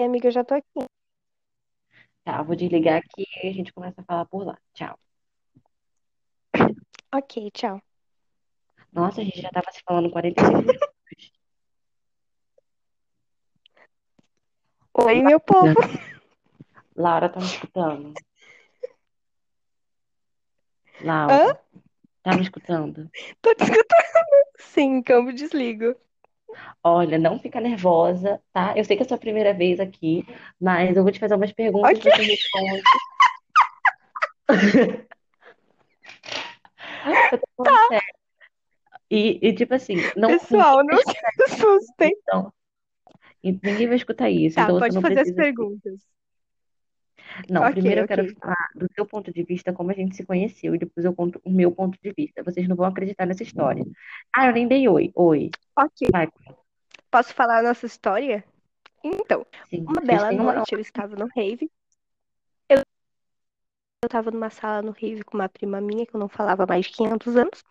Oi, amiga, eu já tô aqui. Tá, vou desligar aqui e a gente começa a falar por lá. Tchau. Ok, tchau. Nossa, a gente já tava se falando 45 minutos. Oi, meu povo. Laura, tá me escutando? Hã? Laura, tá me escutando? Tô te escutando. Sim, câmbio desligo. Olha, não fica nervosa, tá? Eu sei que é a sua primeira vez aqui, mas eu vou te fazer umas perguntas e Ok. você responde. Eu tô falando sério. E, e, tipo assim, não, Pessoal, não se assustem. então. Ninguém vai escutar isso, Tá, então pode fazer as perguntas. Não, Ok, primeiro eu quero falar do seu ponto de vista, como a gente se conheceu, e depois eu conto o meu ponto de vista. Vocês não vão acreditar nessa história. Ah, eu nem dei oi. Oi. Ok. Vai. Posso falar a nossa história? Então, Sim, uma bela têm uma. noite eu estava no rave. Eu, eu tava numa sala no rave com uma prima minha que eu não falava há mais de 500 anos.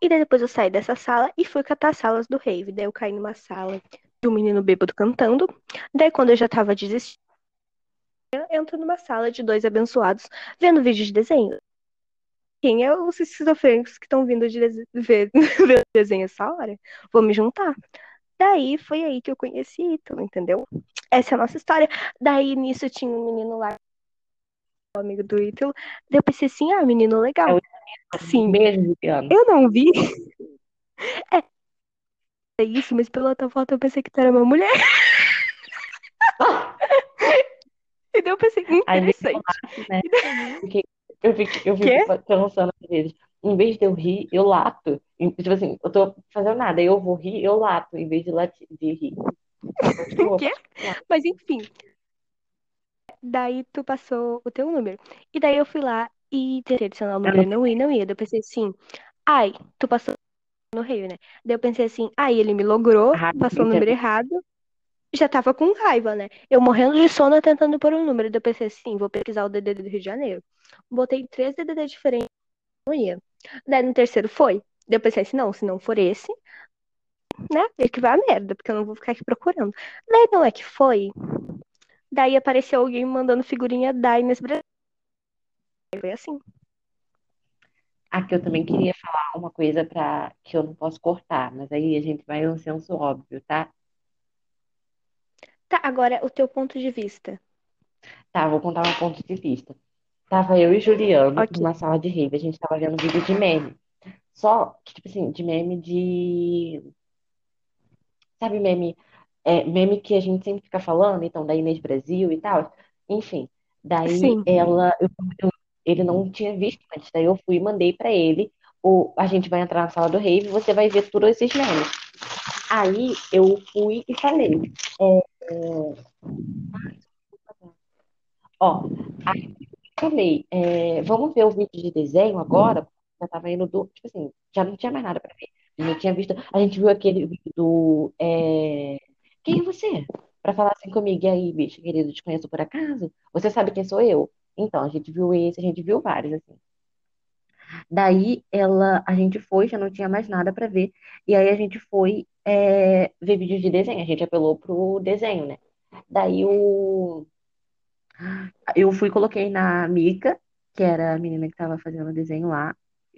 E daí depois eu saí dessa sala e fui catar as salas do rave. Daí eu caí numa sala de um menino bêbado cantando. Daí quando eu já tava desistindo, entro numa sala de dois abençoados vendo vídeo de desenho. Quem é os esquizofrênicos que estão vindo de dese- ver, ver desenho essa hora? Vou me juntar. Daí foi aí que eu conheci Ítalo, entendeu? Essa é a nossa história. Daí nisso tinha um menino lá, o amigo do Ítalo. Daí eu pensei assim, ah, menino É legal. o Sim, Beijo, Juliano. eu não vi. É isso, mas pela tua foto eu pensei que tu era uma mulher. E daí eu pensei, hum, Aí interessante. lato, né? Porque eu fico, eu fico pensando às vezes, em vez de eu rir, eu lato. Tipo assim, eu tô fazendo nada, aí eu vou rir, eu lato, em vez de, lati, de rir. Continua, Quê? Mas enfim, daí tu passou o teu número. E daí eu fui lá e tentei adicionar o número não não ia, não ia. Daí eu pensei assim, ai, tu passou no Rio, né? Daí eu pensei assim, ai, ele me logrou, raiva, passou o número entendo. errado. Já tava com raiva, né? Eu morrendo de sono tentando pôr o número. Daí eu pensei assim, vou pesquisar o DDD do Rio de Janeiro. Botei três DDD diferentes, não ia. Daí no terceiro foi. Daí eu pensei assim, não, se não for esse, né? Ele que vai a merda, porque eu não vou ficar aqui procurando. Daí não é que foi. Daí apareceu alguém mandando figurinha da Inês Brasil. Foi assim. Aqui eu também queria falar uma coisa para que eu não posso cortar, mas aí a gente vai no senso óbvio, tá? Tá, agora o teu ponto de vista. Tá, vou contar um ponto de vista. Tava eu e Juliano Ok. numa sala de rave, a gente tava vendo vídeo de meme. Só que, tipo assim, de meme de. Sabe, meme? É, meme que a gente sempre fica falando, então, da Inês Brasil e tal. Enfim, daí Sim. ela. eu- eu- ele não tinha visto antes, daí eu fui e mandei pra ele. O, a gente vai entrar na sala do rave e você vai ver todos esses memes. Aí eu fui e falei. é, é, ó, aí eu falei, é, vamos ver o vídeo de desenho agora? Já tava indo do. Tipo assim, já não tinha mais nada pra ver. A gente tinha visto. A gente viu aquele vídeo do. é, quem é você? Pra falar assim comigo. E aí, bicho, querido, te conheço por acaso? Você sabe quem sou eu? Então, a gente viu esse, a gente viu vários, assim. Daí ela, a gente foi, já não tinha mais nada pra ver. E aí a gente foi é, ver vídeos de desenho. A gente apelou pro desenho, né? Daí o, eu fui coloquei na Mica, que era a menina que tava fazendo o desenho lá.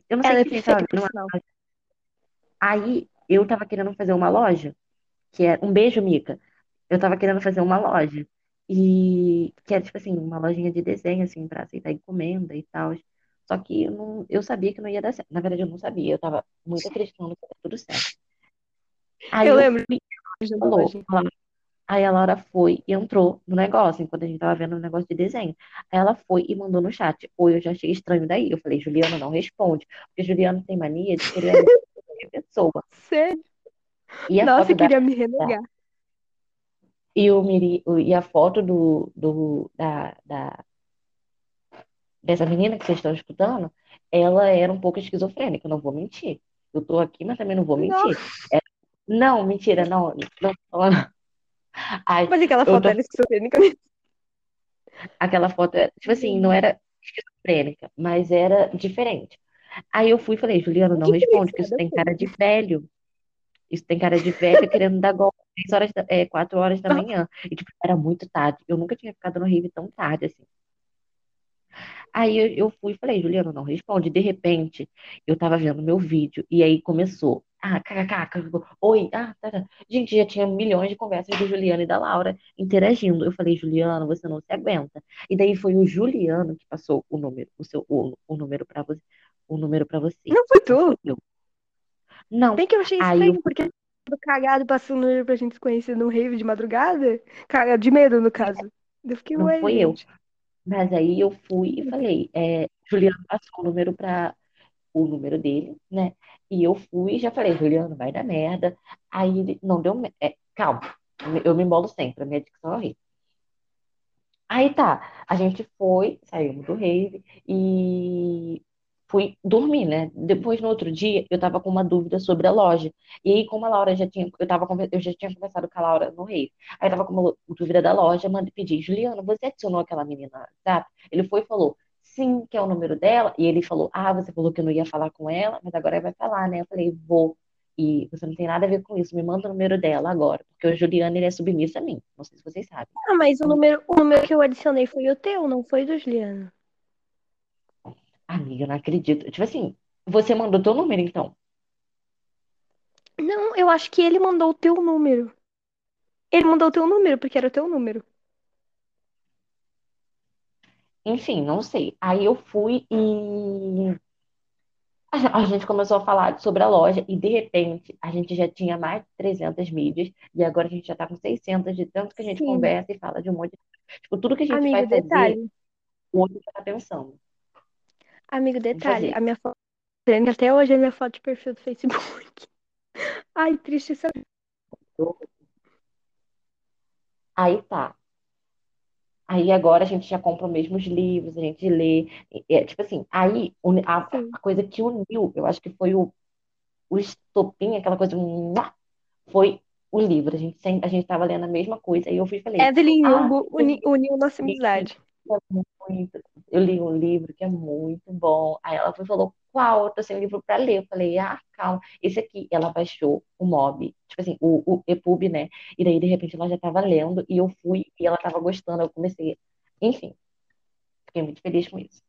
Eu não sei Ela é perfeita, por vendo. sinal. Aí eu tava querendo fazer uma loja, que é um beijo, Mica. Eu tava querendo fazer uma loja. E que era tipo assim, uma lojinha de desenho, assim, pra aceitar encomenda e tal. Só que eu, não, eu sabia que não ia dar certo. Na verdade, eu não sabia. Eu tava muito acreditando que ia dar tudo certo. Aí Eu eu lembro falou. Aí a Laura foi e entrou no negócio, enquanto a gente tava vendo o negócio de desenho. Aí ela foi e mandou no chat. Oi, eu já achei estranho daí. Eu falei, Juliana, não responde. Porque Juliana tem mania de querer qualquer pessoa. Sério? E a Nossa, foto da, queria me renegar. e, o Miri, e a foto do, do, da, da, dessa menina que vocês estão escutando, ela era um pouco esquizofrênica, não vou mentir. Eu tô aqui, mas também não vou mentir. É- não, mentira, não. Não falando. Ai, Mas aquela foto tô era esquizofrênica mesmo. Aquela foto, era, tipo assim, não era esquizofrênica, mas era diferente. Aí eu fui e falei, Juliana, não responde, porque isso tem cara de velho. Isso tem cara de velha querendo dar golpe às horas da, é, 4 horas da manhã. E, tipo, era muito tarde. Eu nunca tinha ficado no rave tão tarde, assim. Aí eu, eu fui e falei, Juliana, não responde. De repente, eu tava vendo meu vídeo e aí começou. Ah, kkk, oi, ah, tá, tá. Gente, já tinha milhões de conversas do Juliano e da Laura interagindo. Eu falei, Juliano, você não se aguenta. E daí foi o Juliano que passou o número, o seu, o, o número para você, o número para você. Não foi tu? eu. Não. Bem que eu achei Aí estranho, eu- porque do cagado passando o número pra gente se conhecer num rave de madrugada. Cagado de medo, no caso. Eu fiquei, não ué, foi eu. Mas aí eu fui e falei, é, Juliano passou o número para o número dele, né? E eu fui e já falei, Juliano, vai dar merda. Aí ele não deu. é, calma, eu me embolo sempre, a minha dicção é horrível. Aí tá, a gente foi, saímos do rave e fui dormir, né? Depois, no outro dia, eu tava com uma dúvida sobre a loja. E aí, como a Laura já tinha, eu tava, eu já tinha conversado com a Laura no rave. Aí eu tava com uma dúvida da loja, mandei pedir, Juliano, você adicionou aquela menina WhatsApp? Ele foi e falou, sim, que é o número dela. E ele falou, ah, você falou que eu não ia falar com ela, mas agora vai falar, né? Eu falei, vou. E você não tem nada a ver com isso, me manda o número dela agora, porque o Juliano, ele é submisso a mim. Não sei se vocês sabem. Ah, mas o número, o número que eu adicionei foi o teu, não foi do Juliano. Amiga, eu não acredito. Tipo assim, você mandou teu número, então. Não, eu acho que ele mandou o teu número. Ele mandou o teu número, porque era o teu número. Enfim, não sei. Aí eu fui e a gen- a gente começou a falar sobre a loja e de repente a gente já tinha mais de 300 mídias e agora a gente já tá com 600 de tanto que a gente Sim. conversa e fala de um monte de... Tipo, tudo que a gente Amigo, vai fazer, detalhe. o outro tá pensando Amigo, detalhe. A minha foto. Até hoje é minha foto de perfil do Facebook. Ai, triste essa. Aí tá. Aí agora a gente já compra os mesmos livros, a gente lê. É, tipo assim, aí a, a coisa que uniu, eu acho que foi o, o estopim, aquela coisa, foi o livro. A gente a gente tava lendo a mesma coisa. E eu fui e falei, Evelyn ah, Hugo uniu nossa amizade. É muito, eu li um livro que é muito bom. Aí ela foi falou, qual? Eu tô sem livro pra ler. Eu falei, ah, calma. Esse aqui, ela baixou o Mob, tipo assim, o, o EPUB, né? E daí, de repente, ela já tava lendo e eu fui e ela tava gostando. Eu comecei. Enfim, fiquei muito feliz com isso.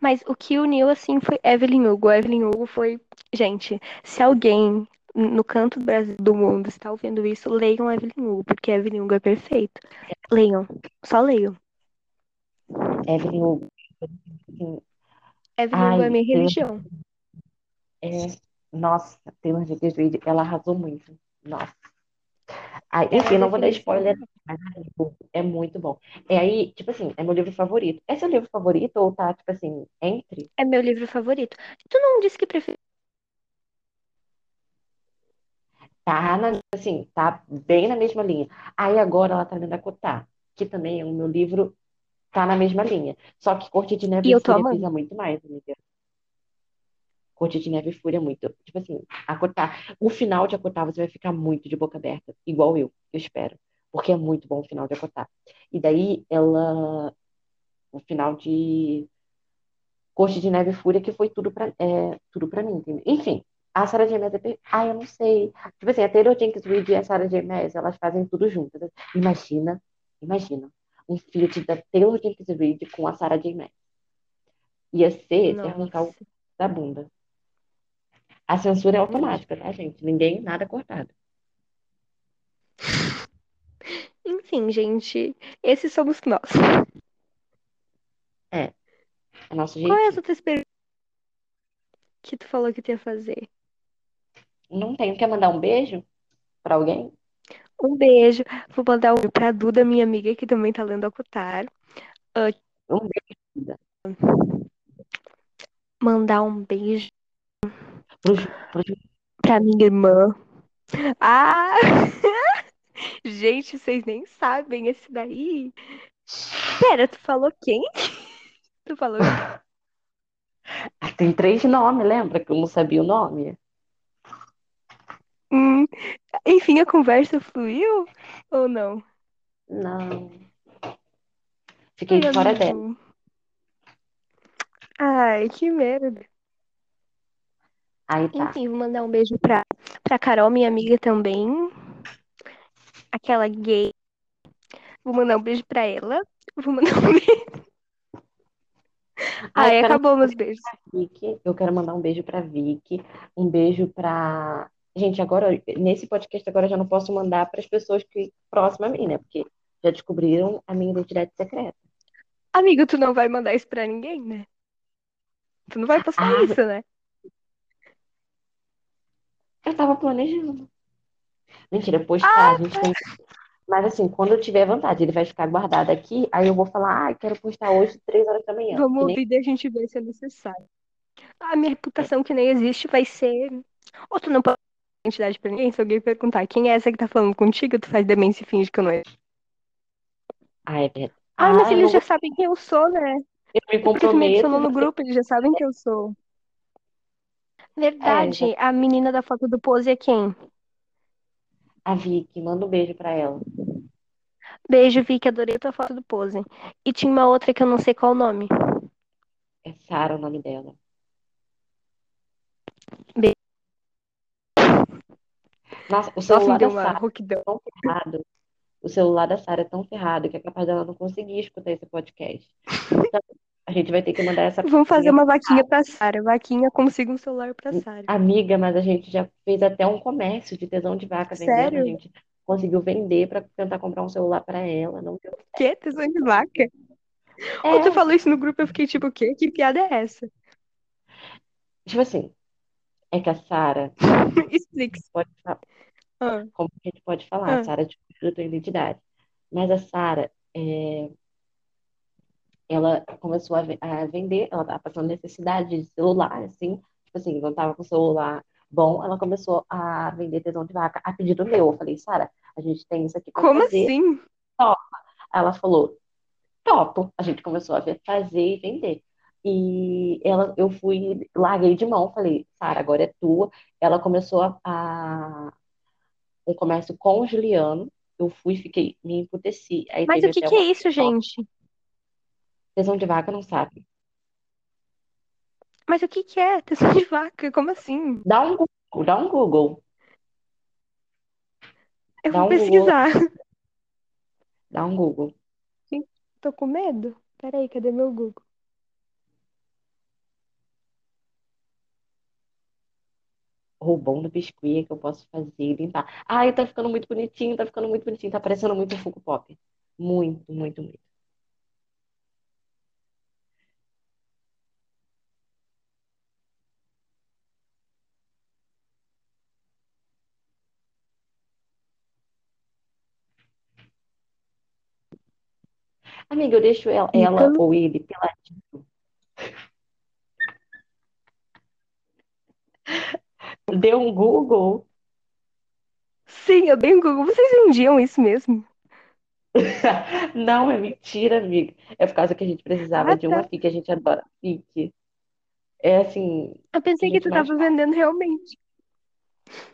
Mas o que uniu, assim, foi Evelyn Hugo. Evelyn Hugo foi. Gente, se alguém no canto do Brasil, do mundo está ouvindo isso, leiam Evelyn Hugo, porque Evelyn Hugo é perfeito. Leiam. Só leiam. Evelyn, Hugo, Evelyn Hugo é minha religião. é, nossa, Taylor Jenkins Reid, ela arrasou muito. Nossa. Aí, é enfim, a não vou dar spoiler, mas é muito bom. É aí, tipo assim, é meu livro favorito. É seu livro favorito ou tá, tipo assim, entre? É meu livro favorito. Tu não disse que prefere. Tá, na, assim, tá bem na mesma linha. Aí agora ela tá lendo Acotar, que também é o meu livro, tá na mesma linha. Só que Corte de Neve E e Fúria pisa muito mais, amiga. Corte de Neve e Fúria é muito. Tipo assim, Acotar. O final de Acotar você vai ficar muito de boca aberta, igual eu, eu espero. Porque é muito bom o final de Acotar. E daí ela. O final de Corte de Neve e Fúria, que foi tudo pra, é, tudo pra mim, entendeu? Enfim, a Sarah J. Maas é per... Ah, eu não sei. Tipo assim, a Taylor Jenkins Reid e a Sarah J. Maas, elas fazem tudo juntas. Imagina, imagina, um feat da Taylor Jenkins Reid com a Sarah J. Maas. Ia ser de arrancar o Nossa. da bunda. A censura é automática, tá, gente? Ninguém, nada cortado. Enfim, gente. Esses somos nós. É, é nosso Qual é jeitinho. outras perguntas que tu falou que tu ia fazer? Não tenho. Quer mandar um beijo pra alguém? Um beijo. Vou mandar um beijo pra Duda, minha amiga, que também tá lendo Akutar. Ah, Um beijo, Duda. mandar um beijo pra minha irmã. Ah! Gente, vocês nem sabem esse daí. Pera, tu falou quem? Tu falou Ah, tem três nomes, lembra que eu não sabia o nome? Hum, enfim, a conversa fluiu ou não? Não. Fiquei Ai, fora dela. amigo. Ai, que merda. Aí tá. Enfim, vou mandar um beijo pra, Pra Carol, minha amiga também. Aquela gay. Vou mandar um beijo pra ela. Vou mandar um beijo. Ai, Aí acabou meus beijos. Vicky, eu quero mandar um beijo pra Vicky, um beijo pra. Gente, agora, nesse podcast, agora eu já não posso mandar para as pessoas que próximas a mim, né? Porque já descobriram a minha identidade secreta. Amigo, tu não vai mandar isso pra ninguém, né? Tu não vai postar Ah, isso, né? eu tava planejando. Mentira, postar, a gente tem. Mas assim, quando eu tiver vontade, ele vai ficar guardado aqui, aí eu vou falar, ah, quero postar hoje, três horas da manhã. Vamos nem- ouvir e a gente vê se é necessário. A minha reputação que nem existe vai ser. Ou tu não pode identidade pra ninguém? Se alguém perguntar quem é essa que tá falando contigo, tu faz demência e finge que eu não é. Ah, é verdade. Ah, mas Ah, eles não já sabem quem eu sou, né? eu me Porque tu me comprometo. adicionou no grupo, eles já sabem quem eu sou. Verdade, a menina da foto do pose é quem? A Vicky, manda um beijo pra ela. Beijo, Vicky, adorei tua foto do pose. E tinha uma outra que eu não sei qual o nome. É Sara o nome dela. Beijo. Nossa, o Nossa, celular deu da Sara é tão ferrado. O celular da Sara é tão ferrado que é capaz dela não conseguir escutar esse podcast. Então, a gente vai ter que mandar essa Vamos fazer uma vaquinha pra Sara. Vaquinha, consiga um celular pra Sara. Amiga, mas a gente já fez até um comércio de tesão de vaca vendendo. Sério? A gente conseguiu vender pra tentar comprar um celular pra ela. Não deu. Que? Tesão de vaca? É, Quando tu falou isso no grupo, eu fiquei tipo, o quê? Que piada é essa? tipo assim, é que a Sara Explique. pode falar. Ah, Como que a gente pode falar? Ah. Sara descobriu a tua identidade. Mas a Sara, é, ela começou a, a vender, ela estava passando necessidade de celular, assim, tipo assim, não estava com celular bom, ela começou a vender tesão de vaca a pedido meu. Eu falei, Sara, a gente tem isso aqui para como fazer. assim? Ela falou, topo. A gente começou a fazer e vender. E ela, eu fui, larguei de mão, falei, Sara, agora é tua. Ela começou a, a- um comércio com o Juliano. Eu fui, fiquei, me emputeci. Aí Mas o que que é isso, gente? tesão de vaca, não sabe? Mas o que que é tesão de vaca? Como assim? Dá um Google, dá um Google, Eu Dá vou um Google. pesquisar. dá um Google. Tô com medo. Peraí, cadê meu Google? Roubão do biscuit que eu posso fazer e limpar. Ai, tá ficando muito bonitinho, tá ficando muito bonitinho, tá parecendo muito um Funko Pop. Muito, muito, muito. Amiga, eu deixo ela, ela Ítalo. ou ele peladinho. Deu um Google. Sim, eu dei um Google. Vocês vendiam isso mesmo? Não, é mentira, amiga. É por causa que a gente precisava Ah, de uma tá. FIC, a gente adora FIC. É assim, Eu pensei que gente tu mais tava vendendo realmente.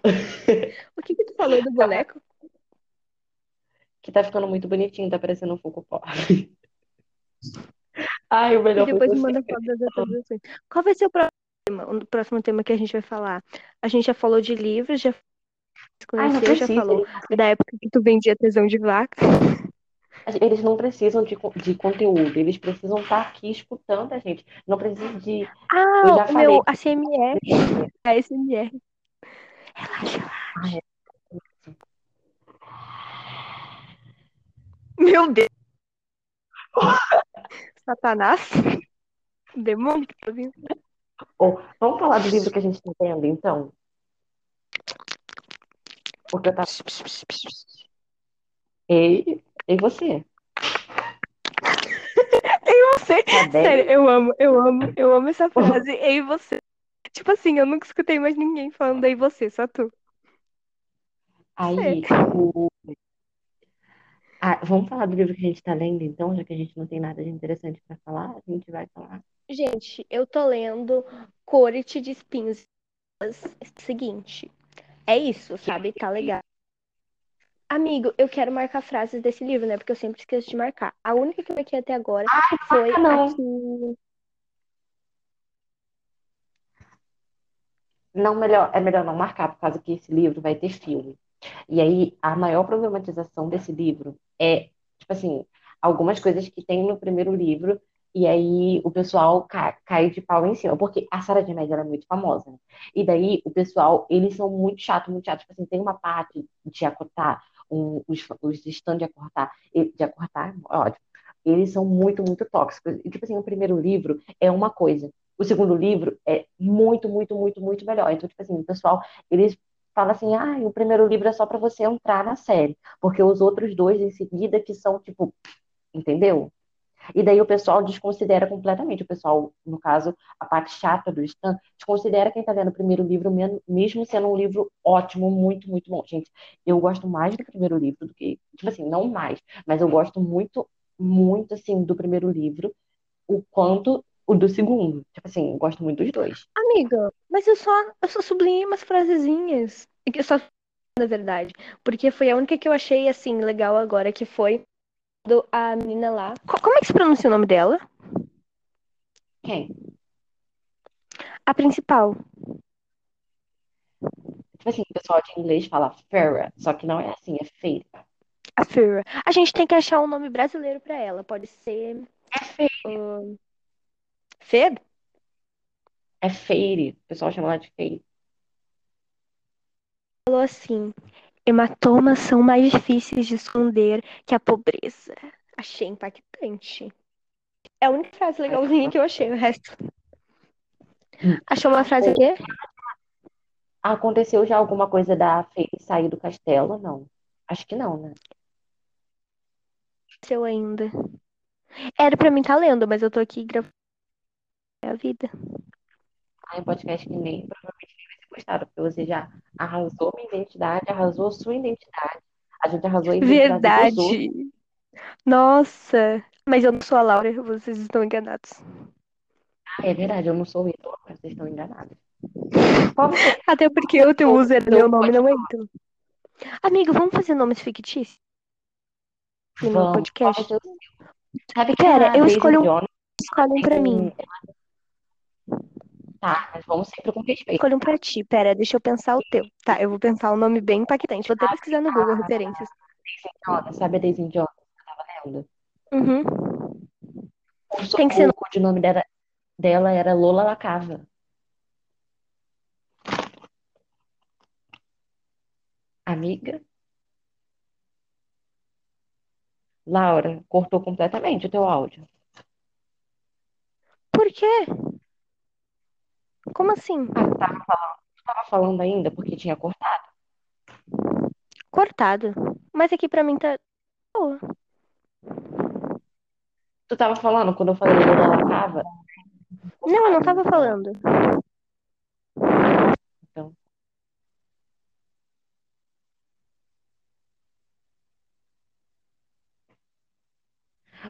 O que que tu falou do boneco? que tá ficando muito bonitinho, tá parecendo um Funko Pop. Ai, o E melhor foi depois me você. manda foto das atualizações. Qual vai ser o próximo tema? O próximo tema que a gente vai falar? A gente já falou de livros, já se Ai, conheceu, já falou da época que tu vendia tesão de vaca. Eles não precisam de, de conteúdo, eles precisam estar aqui escutando a gente. Não precisa de. Eu Ah, já o falei. meu ASMR. ASMR. Relaxa, relaxa. Meu Deus. Satanás. Demônio que tá vindo. Ou, vamos falar do livro que a gente está lendo, então? Porque eu tava. Ei, e você? E você? Tá? Sério, eu amo, eu amo, eu amo essa frase. E você? Tipo assim, eu nunca escutei mais ninguém falando aí você, só tu. Aí, o. Ah, vamos falar do livro que a gente está lendo, então, já que a gente não tem nada de interessante para falar, a gente vai falar. Gente, eu tô lendo Corte de Espinhos. Seguinte, é isso, sabe? Tá legal. Amigo, eu quero marcar frases desse livro, né? Porque eu sempre esqueço de marcar. A única que eu marquei até agora foi não. a que. não melhor, é melhor não marcar, por causa que esse livro vai ter filme. E aí, a maior problematização desse livro é, tipo assim, algumas coisas que tem no primeiro livro, e aí o pessoal cai, cai de pau em cima, porque a Sarah de Média é muito famosa, né? E daí o pessoal, eles são muito chatos, muito chatos. Tipo assim, tem uma parte de acortar, um, os, os stands de acortar, de acortar, ótimo. Eles são muito, muito tóxicos. E, tipo assim, o primeiro livro é uma coisa. O segundo livro é muito, muito, muito, muito melhor. Então, tipo assim, o pessoal, eles fala assim, ah, o primeiro livro é só para você entrar na série, porque os outros dois em seguida que são tipo, entendeu? E daí o pessoal desconsidera completamente, o pessoal, no caso, a parte chata do Stan, desconsidera quem tá lendo o primeiro livro, mesmo sendo um livro ótimo, muito, muito bom. Gente, eu gosto mais do primeiro livro do que, tipo assim, não mais, mas eu gosto muito, muito, assim, do primeiro livro, o quanto o do segundo. Tipo assim, gosto muito dos dois. Amiga, mas eu só, eu só sublinhei umas frasezinhas. Eu só na verdade. Porque foi a única que eu achei, assim, legal agora, que foi do, a menina lá. Como é que se pronuncia o nome dela? Quem? A principal. Tipo assim, o pessoal de inglês fala Farrah, só que não é assim, é feira. A Farrah. A gente tem que achar um nome brasileiro pra ela. Pode ser. É feira. Uh... Fer? É feire. O pessoal chama ela de feire. Falou assim: hematomas são mais difíceis de esconder que a pobreza. Achei impactante. É a única frase legalzinha que eu achei, o resto. Achou uma frase o quê? Aconteceu já alguma coisa da Feire sair do castelo? Não. Acho que não, né? Aconteceu ainda. Era pra mim estar tá lendo, mas eu tô aqui gravando a vida. Ah, um podcast que nem provavelmente nem vai ser gostado, porque você já arrasou minha identidade, arrasou sua identidade. A gente arrasou a identidade Verdade. Nossa, mas eu não sou a Laura, vocês estão enganados. Ah, é verdade, eu não sou o Ítalo, mas vocês estão enganados. Até porque o teu user, meu nome não é Ítalo. Amigo, vamos fazer nomes fictícios? No podcast? Sabe que Pera, eu escolho um. Escolhem pra mim. Tá, mas vamos sempre com respeito. Escolha um pra ti. Pera, deixa eu pensar o teu. Tá, eu vou pensar um nome bem impactante. Vou até pesquisar no Google referências. sabe a Daisy Jones que eu tava lendo? Uhum. O, Tem que ser... o nome dela, dela era Lola Lacava. Amiga? Laura, cortou completamente o teu áudio. Por quê? Como assim? Ah, tu tava falando, tu tava falando ainda porque tinha cortado? Cortado. Mas aqui pra mim tá boa. Tu tava falando quando eu falei do da lacava? Não, eu não tava falando. Então.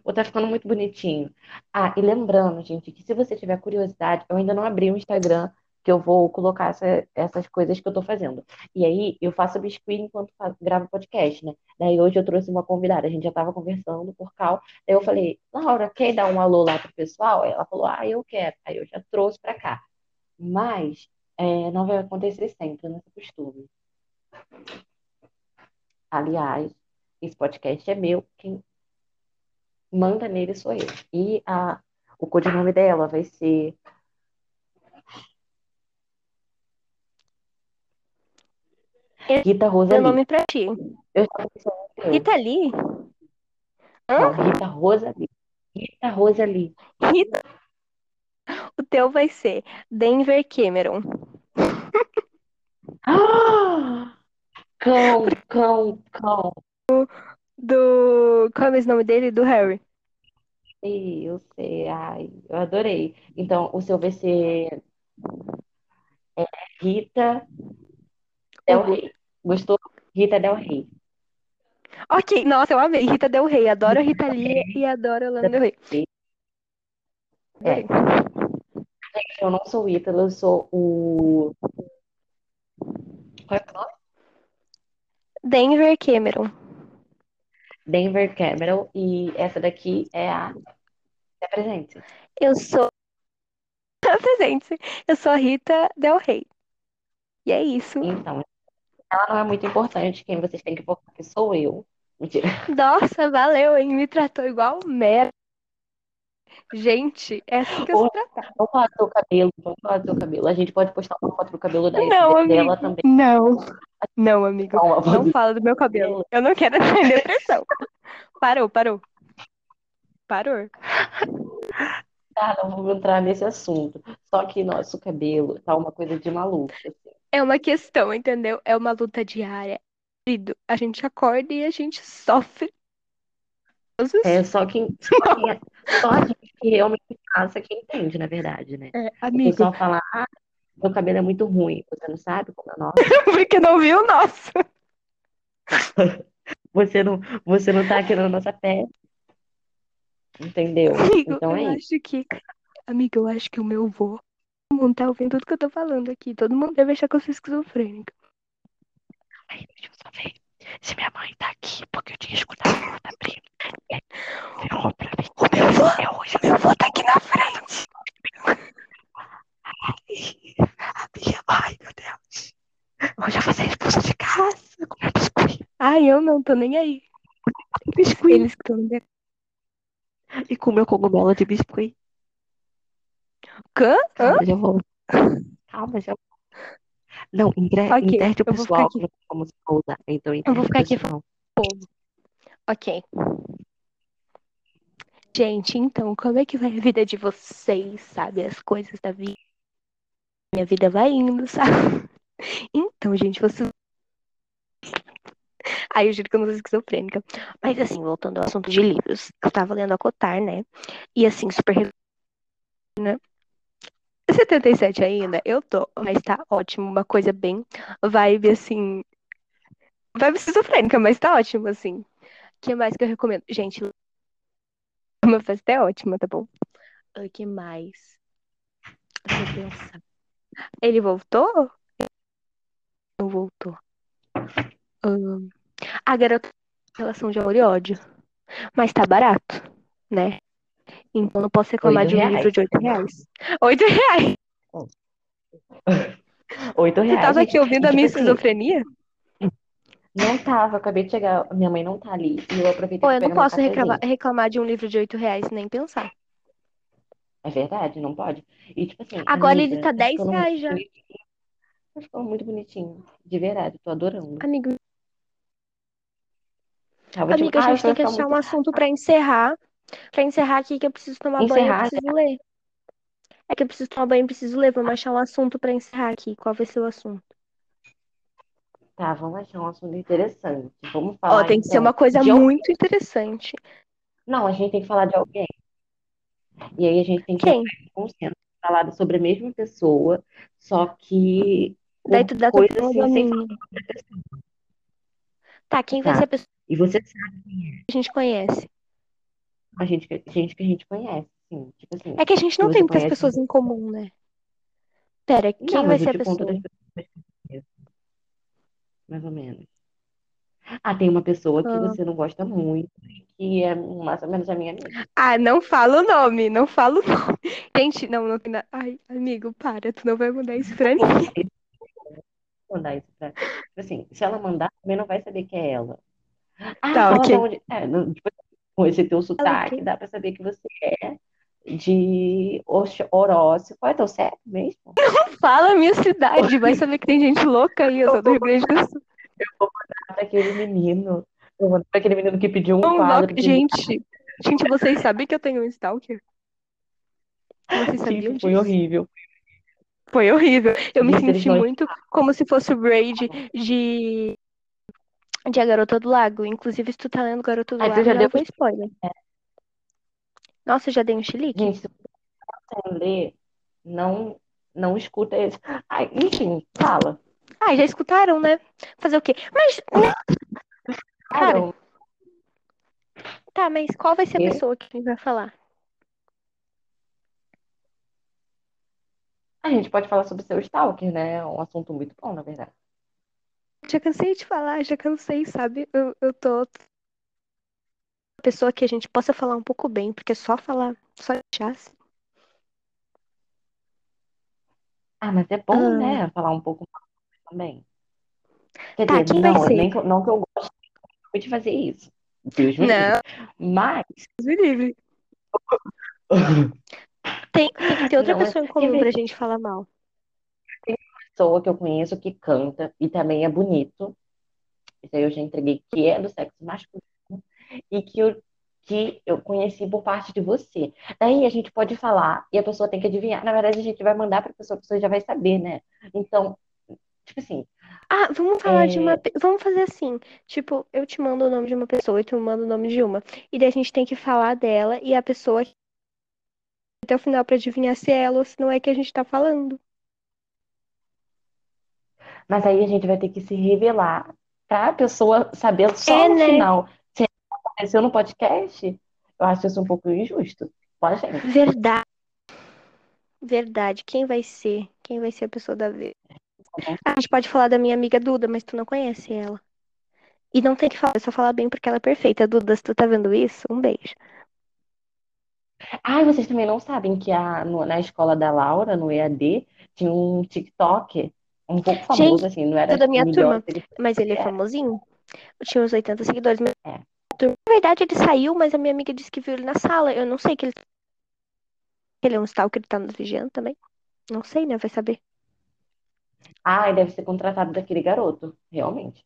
Ou tá ficando muito bonitinho. Ah, e lembrando, gente, que se você tiver curiosidade, eu ainda não abri o Instagram que eu vou colocar essa, essas coisas que eu tô fazendo. E aí eu faço biscuit enquanto faço, gravo podcast, né? Daí hoje eu trouxe uma convidada, a gente já tava conversando por cal. Daí eu falei, Laura, quer dar um alô lá pro pessoal? Ela falou, ah, eu quero. Aí eu já trouxe pra cá. Mas é, não vai acontecer sempre nesse costume. Aliás, esse podcast é meu, quem manda nele sou eu. E a, o codinome dela vai ser. Rita Rosa Meu nome pra ti. Eu Rita Lee? Não, Rita Rosa Lee. Rita Rosa Lee. Rita... O teu vai ser Denver Cameron. Ah! Cão, cão, cão do. Qual é o nome dele? Do Harry. Eu sei, ai, eu adorei. Então, o seu vai ser é, Rita Del Rey. Gostou? Rita Del Rey. Ok, nossa, eu amei. Rita Del Rey. Adoro a Rita Lee e adoro a Lana Del Rey. É. Eu não sou o Ítalo, eu sou o. Qual é o nome? Denver Cameron. Denver Cameron e essa daqui é a. Se apresente. Eu sou. Apresente. Eu sou a Rita Del Rey. E é isso. Então, ela não é muito importante. Quem vocês têm que focar aqui sou eu. Mentira. Nossa, valeu, hein? Me tratou igual merda. Gente, é assim que eu Ô, sou tratada. Vamos falar do seu cabelo, vamos falar do seu cabelo. A gente pode postar uma foto do cabelo da, Não, dela amigo. também. Não. Não, amigo. Não, foto Não fala do meu cabelo. Eu não quero entrar em depressão. Parou, parou. Parou. Tá, não vamos entrar nesse assunto. Só que nosso cabelo tá uma coisa de maluco. assim. É uma questão, entendeu? É uma luta diária. A gente acorda e a gente sofre. É só quem, só quem só a gente que realmente passa que entende, na verdade, né? É, O amigo, pessoal fala, ah, meu cabelo é muito ruim. Você não sabe como é o nosso. porque não viu? Nossa. Você não, você não tá aqui na nossa pele. Entendeu? Amigo, Então eu é isso. acho que. Amigo, eu acho que o meu vô. Todo mundo tá ouvindo tudo que eu tô falando aqui. Todo mundo deve achar que eu sou esquizofrênica. Aí, deixa eu só ver se minha mãe tá aqui, porque eu tinha escutado ela tá abrindo. Aí, ferrou pra mim. O meu vô, É hoje, o meu vô tá aqui na frente. A mãe, meu Deus. Hoje eu vou ser expulsa de casa com meu biscoito. Ai, eu não tô nem aí. Biscoito. Eles que estão. E com meu cogumelo de biscoito. Hã? Calma, já vou. Calma, já vou. Não, entre, Ok, interte o eu vou pessoal ficar que aqui. não usar. Então, Eu vou ficar aqui pessoal. Ok. Gente, então, como é que vai a vida de vocês, sabe? As coisas da vida. Minha vida vai indo, sabe? Então, gente, vocês. Ai, eu juro que eu não sou esquizofrênica. Mas, assim, voltando ao assunto de livros. Eu tava lendo a Cotar, né? E, assim, super. Né? 77 ainda? Eu tô. Mas tá ótimo. Uma coisa bem vibe, assim. Vibe esquizofrênica, mas tá ótimo, assim. O que mais que eu recomendo? Gente, uma festa é ótima, tá bom? O que mais? Deixa eu pensar. Ele voltou? Não voltou. A garota tem relação de amor e ódio. Mas tá barato, né? Então não posso reclamar Oito de um reais. livro de 8 reais. 8 reais. Oito Você reais, tava gente. aqui ouvindo E, a minha tipo esquizofrenia? não tava, acabei de chegar, minha mãe não tá ali. E eu aproveitei Pô, eu não posso reclamar, reclamar de um livro de 8 reais nem pensar. É verdade, não pode? E tipo assim, Agora ele amiga, tá tá 10 ficando muito reais já. Tá ficando muito bonitinho. De verdade, tô adorando. Amigo, tipo, amiga, a ah, gente tem que achar um muito. assunto pra encerrar. Pra encerrar aqui que eu preciso tomar banho, eu Encerrar, preciso ler. É que eu preciso tomar banho, eu preciso ler. Vamos achar um assunto pra encerrar aqui. Qual vai ser o assunto? tá, vamos achar um assunto interessante. Vamos Ó, falar tem que ser então uma coisa de alguém. muito interessante. Não, a gente tem que falar de alguém. E aí a gente tem que Quem? consenso, falar sobre a mesma pessoa, só que Daí tu dá coisa assim, da sem falar minha. sobre a pessoa. Tá, quem vai ser Tá. a pessoa E você sabe que a gente conhece? a gente, que- gente que a gente conhece, sim. Tipo assim, É que a gente não tem muitas conhece. pessoas em comum, né? Pera, quem Não, vai ser a pessoa? mais ou menos. Ah, tem uma pessoa que Ah. você não gosta muito, que é mais ou menos a minha amiga. Ah, não fala o nome, não fala o nome. Gente, não, não tem nada. Ai, amigo, para, tu não vai mandar isso pra. Vou mandar isso pra. Tipo assim, se ela mandar, também não vai saber que é ela. Ah, Tá, onde. É, não, tipo, com esse teu o sotaque, quê? dá pra saber que você é de Orosi. Qual é teu CEP mesmo? Fala a minha cidade, vai saber que tem gente louca aí, eu sou do Rio Grande do Sul. Pra aquele menino. Eu pra aquele menino que pediu um Não, quadro não, de gente, gente, vocês sabem que eu tenho um stalker? Vocês sabiam foi disso? horrível. Foi horrível. Eu me senti muito como se fosse o Braid de, de A Garota do Lago. Inclusive, se tu tá lendo Garota do Aí Lago, já deu. foi spoiler. Nossa, eu já dei um chilique? Gente, se você não ler, não, não escuta esse. Ai, enfim, fala. Ah, já escutaram, né? Fazer o quê? Mas, né, cara, tá, mas qual vai ser a Quê? pessoa que a gente vai falar? A gente pode falar sobre seu stalker, né? É um assunto muito bom, na verdade. Já cansei de falar, já cansei, sabe? Eu, eu tô pessoa que a gente possa falar um pouco bem, porque só falar, só assim. Ah, mas é bom, Ah, né? Falar um pouco. Também. Quer Tá, dizer, quem vai não, ser? nem não que eu goste de fazer isso. Deus me livre. Não, Mas, Deus me livre. Tem, tem que ter outra não, pessoa em quer comum pra gente falar mal. pessoa que eu conheço que canta e também é bonito. Isso aí eu já entreguei, que é do sexo masculino e que eu, que eu conheci por parte de você. Daí a gente pode falar e a pessoa tem que adivinhar. Na verdade, a gente vai mandar pra pessoa, a pessoa já vai saber, né? Então, tipo assim, Ah, vamos falar de uma. é... Vamos fazer assim. Tipo, eu te mando o nome de uma pessoa e tu me manda o nome de uma. E daí a gente tem que falar dela e a pessoa até o final pra adivinhar se é ela ou se não é que a gente tá falando. Mas aí a gente vai ter que se revelar pra pessoa saber só É, no né? final. Se apareceu no podcast, eu acho isso um pouco injusto. Pode, gente. Verdade, verdade. Quem vai ser? Quem vai ser a pessoa da vez? A gente pode falar da minha amiga Duda, mas tu não conhece ela. E não tem que falar, é só falar bem porque ela é perfeita. Duda, se tu tá vendo isso, um beijo. Ah, e vocês também não sabem que a, no- na escola da Laura, no EAD, tinha um TikTok um pouco Gente, famoso, assim, não era da minha turma, seguidores. mas ele é É, famosinho. Eu tinha uns 80 seguidores. Mas, é. na verdade, ele saiu, mas a minha amiga disse que viu ele na sala. Eu não sei que ele, ele é um stalker, ele tá nos vigiando também. Não sei, né? Vai saber. Ah, e deve ser contratado daquele garoto, realmente.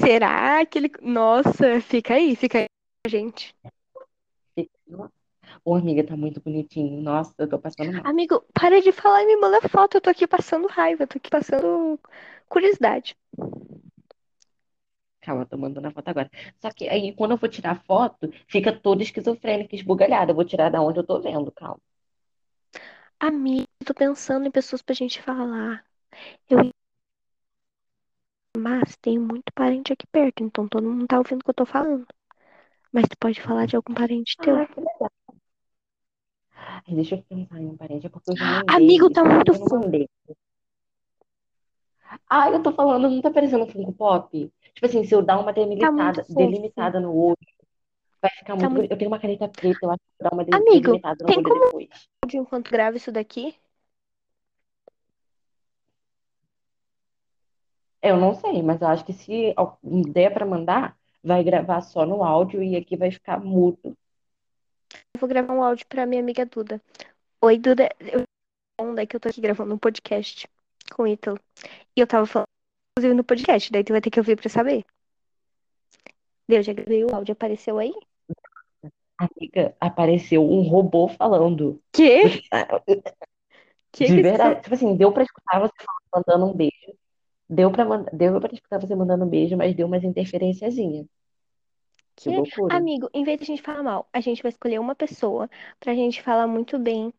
Será que ele. Nossa, fica aí, fica aí, gente. Ô, amiga, tá muito bonitinho. Nossa, eu tô passando mal. Amigo, para de falar e me manda foto. Eu tô aqui passando raiva, eu tô aqui passando curiosidade. Calma, tô mandando a foto agora. Só que aí, quando eu for tirar a foto, fica toda esquizofrênica, esbugalhada. Eu vou tirar da onde eu tô vendo, calma. Amigo, tô pensando em pessoas pra gente falar. Eu Mas tem muito parente aqui perto, então todo mundo tá ouvindo o que eu tô falando. Mas tu pode falar de algum parente teu. Ah, que legal. Ai, deixa eu pensar em um parente, é porque eu já mandei. Amigo, tá muito eu fundo. Ah, eu tô falando, não tá parecendo Funko Pop? Tipo assim, se eu dar uma Tá delimitada, fofo. delimitada no olho, vai ficar Tá muito muito. Eu tenho uma caneta preta, eu acho que vou dar uma de- Amigo, delimitada no tem olho como depois. áudio enquanto grava isso daqui? Eu não sei, mas eu acho que se der pra mandar, vai gravar só no áudio e aqui vai ficar mudo. Eu vou gravar um áudio pra minha amiga Duda. Oi, Duda. Eu onda que eu tô aqui gravando um podcast com o Ítalo. E eu tava falando, inclusive, no podcast. Daí tu vai ter que ouvir pra saber. Deus, já gravei o áudio. Apareceu aí? Amiga, apareceu um robô falando. Que? Que De que verdade. Tipo assim, deu pra escutar você mandando um beijo. Deu pra, mand... deu pra escutar você mandando um beijo, mas deu umas interferenciazinhas. Que Que? loucura. Amigo, em vez de a gente falar mal, a gente vai escolher uma pessoa pra gente falar muito bem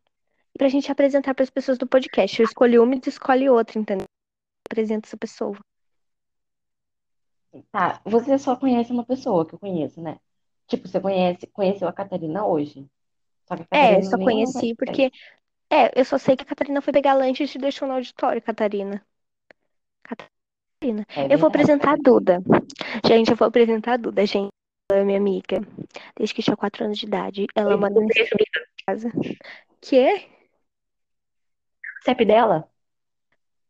e pra gente apresentar pras pessoas do podcast. Eu escolhi uma e tu escolhe outra, entendeu? Apresenta essa pessoa. Tá, você só conhece uma pessoa que eu conheço, né? Tipo, você conhece, conheceu a Catarina hoje. Só que a É, Catarina só é no conheci podcast. porque. É, eu só sei que a Catarina foi pegar lanche e te deixou no auditório, Catarina. Catarina. É Eu vou apresentar a Duda. Gente, eu vou apresentar a Duda, gente. Ela é minha amiga. Desde que tinha 4 anos de idade. Ela mora amiga. casa. Que? CEP dela?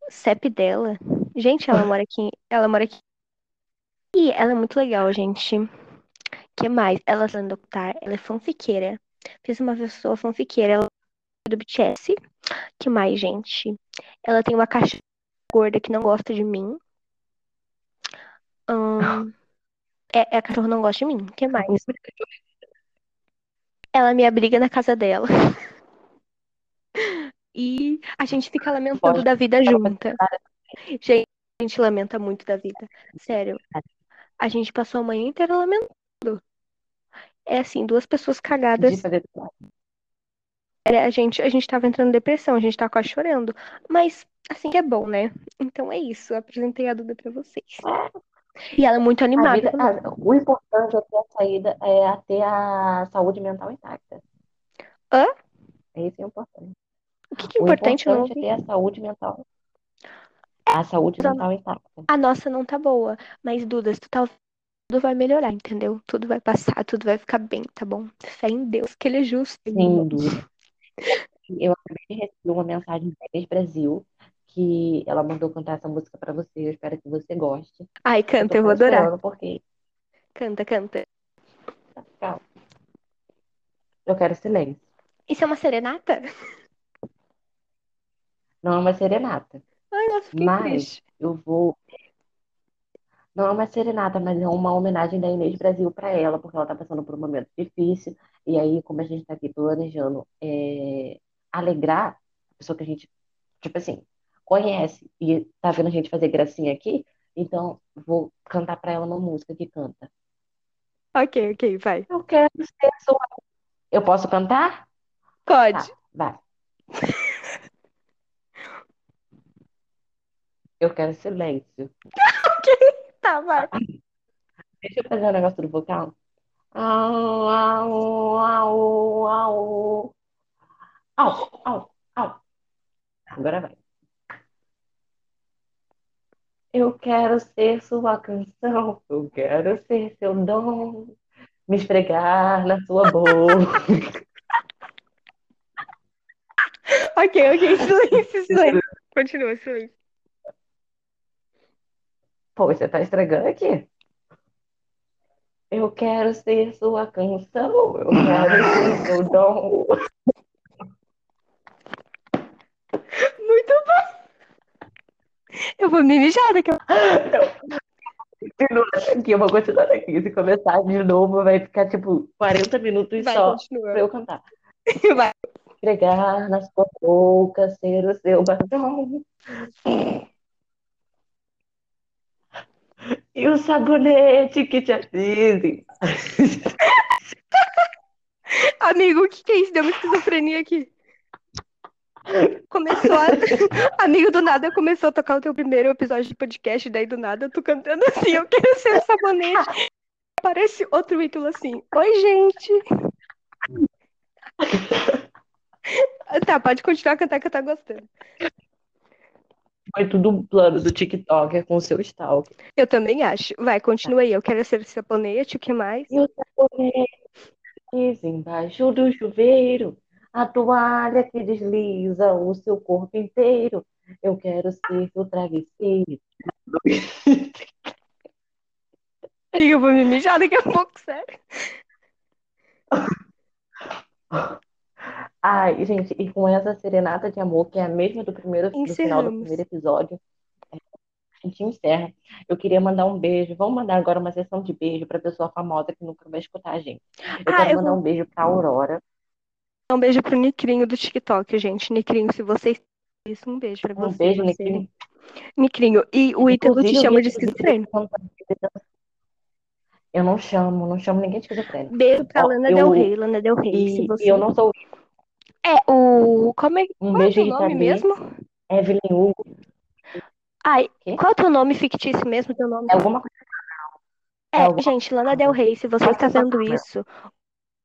CEP dela. Gente, ela mora aqui. Ela mora aqui. E ela é muito legal, gente. que mais? Ela é doctar, ela é fanfiqueira. Fiz uma pessoa fanfiqueira. Ela é do BTS. que mais, gente? Ela tem uma caixa gorda que não gosta de mim. Ahn, é, é, a cachorra não gosta de mim. que mais? Ela me abriga na casa dela. E a gente fica lamentando Pode da vida junta. Gente, a gente lamenta muito da vida. Sério. A gente passou a manhã inteira lamentando. É assim, duas pessoas cagadas. A gente, a gente tava entrando em depressão, a gente tava quase chorando. Mas assim que é bom, né? Então é isso. Eu apresentei a Duda pra vocês. E ela é muito A animada vida, a- o importante é ter a saída, é ter a saúde mental intacta. Hã? Esse é importante. O que que é O importante? Não importante é ter a saúde mental, a saúde a- mental intacta. A nossa não tá boa. Mas, Duda, se tu tá tudo vai melhorar, entendeu? Tudo vai passar, tudo vai ficar bem, tá bom? Fé em Deus, que ele é justo. Sem dúvida. Eu acabei de receber uma mensagem da Inês Brasil que ela mandou cantar essa música pra você. Eu espero que você goste. Ai, Eu canta, tô eu vou adorar. porque. Canta, canta. Tá, calma. Eu quero silêncio. Isso é uma serenata? Não é uma serenata. Ai, nossa, fiquei Mas triste. eu vou. Não é uma serenata, mas é uma homenagem da Inês Brasil para ela, porque ela está passando por um momento difícil. E aí, como a gente está aqui planejando é, alegrar a pessoa que a gente, tipo assim, conhece e tá vendo a gente fazer gracinha aqui, então vou cantar para ela uma música que canta. Ok, ok, vai. Eu quero ser sua. Eu posso cantar? Pode. Tá, vai. Eu quero silêncio. Tá, vai. Deixa eu fazer o negócio do vocal. Au, au, au, au. Au, au, au. Agora vai. Eu quero ser sua canção, eu quero ser seu dom, me esfregar na sua boca. Ok, ok, silêncio, silêncio. Continua, silêncio. Pô, você tá estragando aqui. Eu quero ser sua canção, eu quero ser seu dom. Muito bom. Eu vou me mijar daqui a Continua aqui, eu vou continuar aqui. Se começar de novo, vai ficar tipo 40 minutos Vai, só continua. pra eu cantar. Vai. Esfregar na sua boca, ser o seu batom. E o sabonete que te avise. Amigo, o que que é isso? Deu uma esquizofrenia aqui. Começou a... Amigo, do nada começou a tocar o teu primeiro episódio de podcast, daí do nada tu cantando assim, eu quero ser o sabonete. Parece outro ídolo assim. Oi, gente. Tá, pode continuar a cantar que eu tá gostando. Foi tudo um plano do TikTok com o seu stalker. Eu também acho. Vai, continua aí. Eu quero ser o sabonete, o que mais? E o sabonete embaixo do chuveiro, a toalha que desliza o seu corpo inteiro. Eu quero ser seu travesseiro. Eu vou me mijar daqui a pouco, sério. Ai, gente, e com essa serenata de amor, que é a mesma do primeiro, do final do primeiro episódio, é, a gente encerra. Eu queria mandar um beijo. Vamos mandar agora uma sessão de beijo para pessoa famosa que nunca vai escutar a gente. Eu Ah, quero eu mandar vou um beijo pra Aurora. um beijo pro Nicrinho do TikTok, gente. Nicrinho, se vocês isso, um beijo pra Um você. beijo, você. Nicrinho. Nicrinho. E o Ítalo te chama de esquizofrênico. Eu não chamo, não chamo ninguém de esquizofrênico. Beijo pra Lana Del eu, Rey. Lana Del Rey, se e, você. e eu não sou É, o. Como é... um Qual é o teu nome mesmo? Evelyn Hugo, Ai, quê? qual é o teu nome fictício mesmo? Teu nome? É alguma coisa. É É, alguma gente, Lana Del Rey, se você está vendo isso,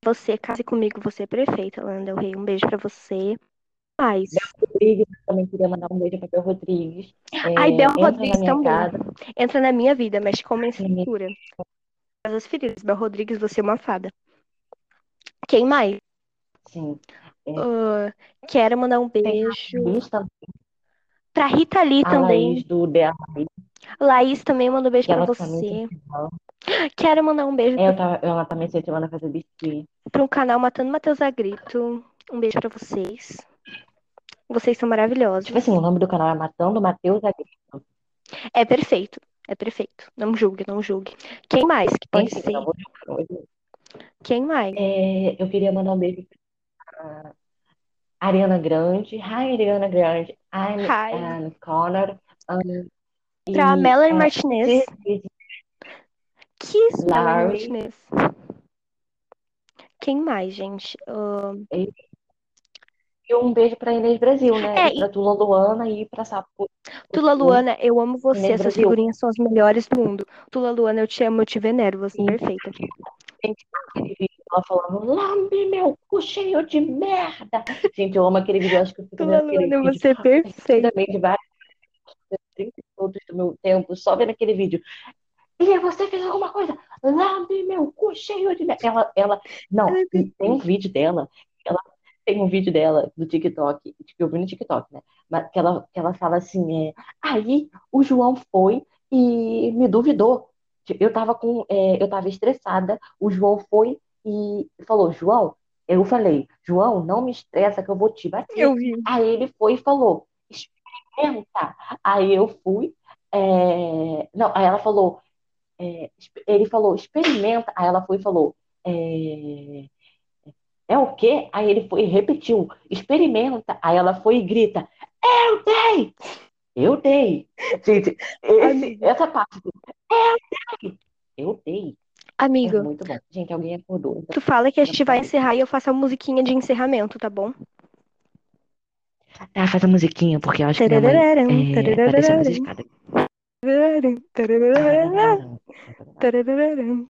você case comigo, você é perfeita, Lana Del Rey. Um beijo pra você. Mas. Rodrigues, eu também queria mandar um beijo para Bel Rodrigues. Ai, É, Bel entra na Rodrigues também. casa. Entra na minha vida, mexe com a minha na minha- cintura. Faz as feridas. Bel Rodrigues, você é uma fada. Quem mais? Sim. É, quero mandar um beijo pra Rita Lee a também. Laís do The Laís também manda um beijo pra ela também você. Quero mandar um beijo É, eu tava, ela tá me incentivando a fazer biscuit. para um canal Matando Matheus a Grito. Um beijo pra vocês. Vocês são maravilhosos. Tipo assim, o nome do canal é Matando Matheus Agrito. É perfeito. É perfeito. Não julgue, não julgue. Quem mais que pode Enfim, ser? Quem mais? É, eu queria mandar um beijo pra Ariana Grande. Hi, Ariana Grande. I'm Hi. Ann Connor. Um, Pra e Melanie a Martinez. Melanie Larry. Martinez. Quem mais, gente? Ahn, E um beijo pra Inês Brasil, né? É, E pra Tula Luana e pra Sapo. Tula Luana, eu amo você. Essas figurinhas são as melhores do mundo. Tula Luana, eu te amo, eu te venero. Você é perfeita. Gente, aquele vídeo ela falando, lambe meu cu cheio de merda. Gente, eu amo aquele vídeo, acho que eu fico vendo aquele vídeo você é repetidamente várias 30 minutos do meu tempo só vendo aquele vídeo. E você fez alguma coisa? Lambe meu cu cheio de merda. Ela, ela, não, Ela é tem um vídeo dela, ela, Tem um vídeo dela do TikTok, tipo, eu vi no TikTok, né? Mas que ela, que ela fala assim, é, aí o João foi e me duvidou. Eu tava com, é, eu tava estressada, o João foi e falou, João, eu falei, João, não me estressa que eu vou te bater. Eu vi. Aí ele foi e falou, experimenta. Aí eu fui, é, não, aí ela falou, é, ele falou, experimenta. Aí ela foi e falou, é, é o quê? Aí ele foi e repetiu, experimenta. Aí ela foi e grita, eu dei! Eu dei! Gente, esse, essa parte eu dei! Eu dei! É Amigo, muito bom. Gente, alguém acordou. Então, tu fala que a gente vai encerrar e eu faço a musiquinha de encerramento, tá bom? tá, faz a musiquinha, porque eu acho que minha mãe é, umas tararararam. escadas.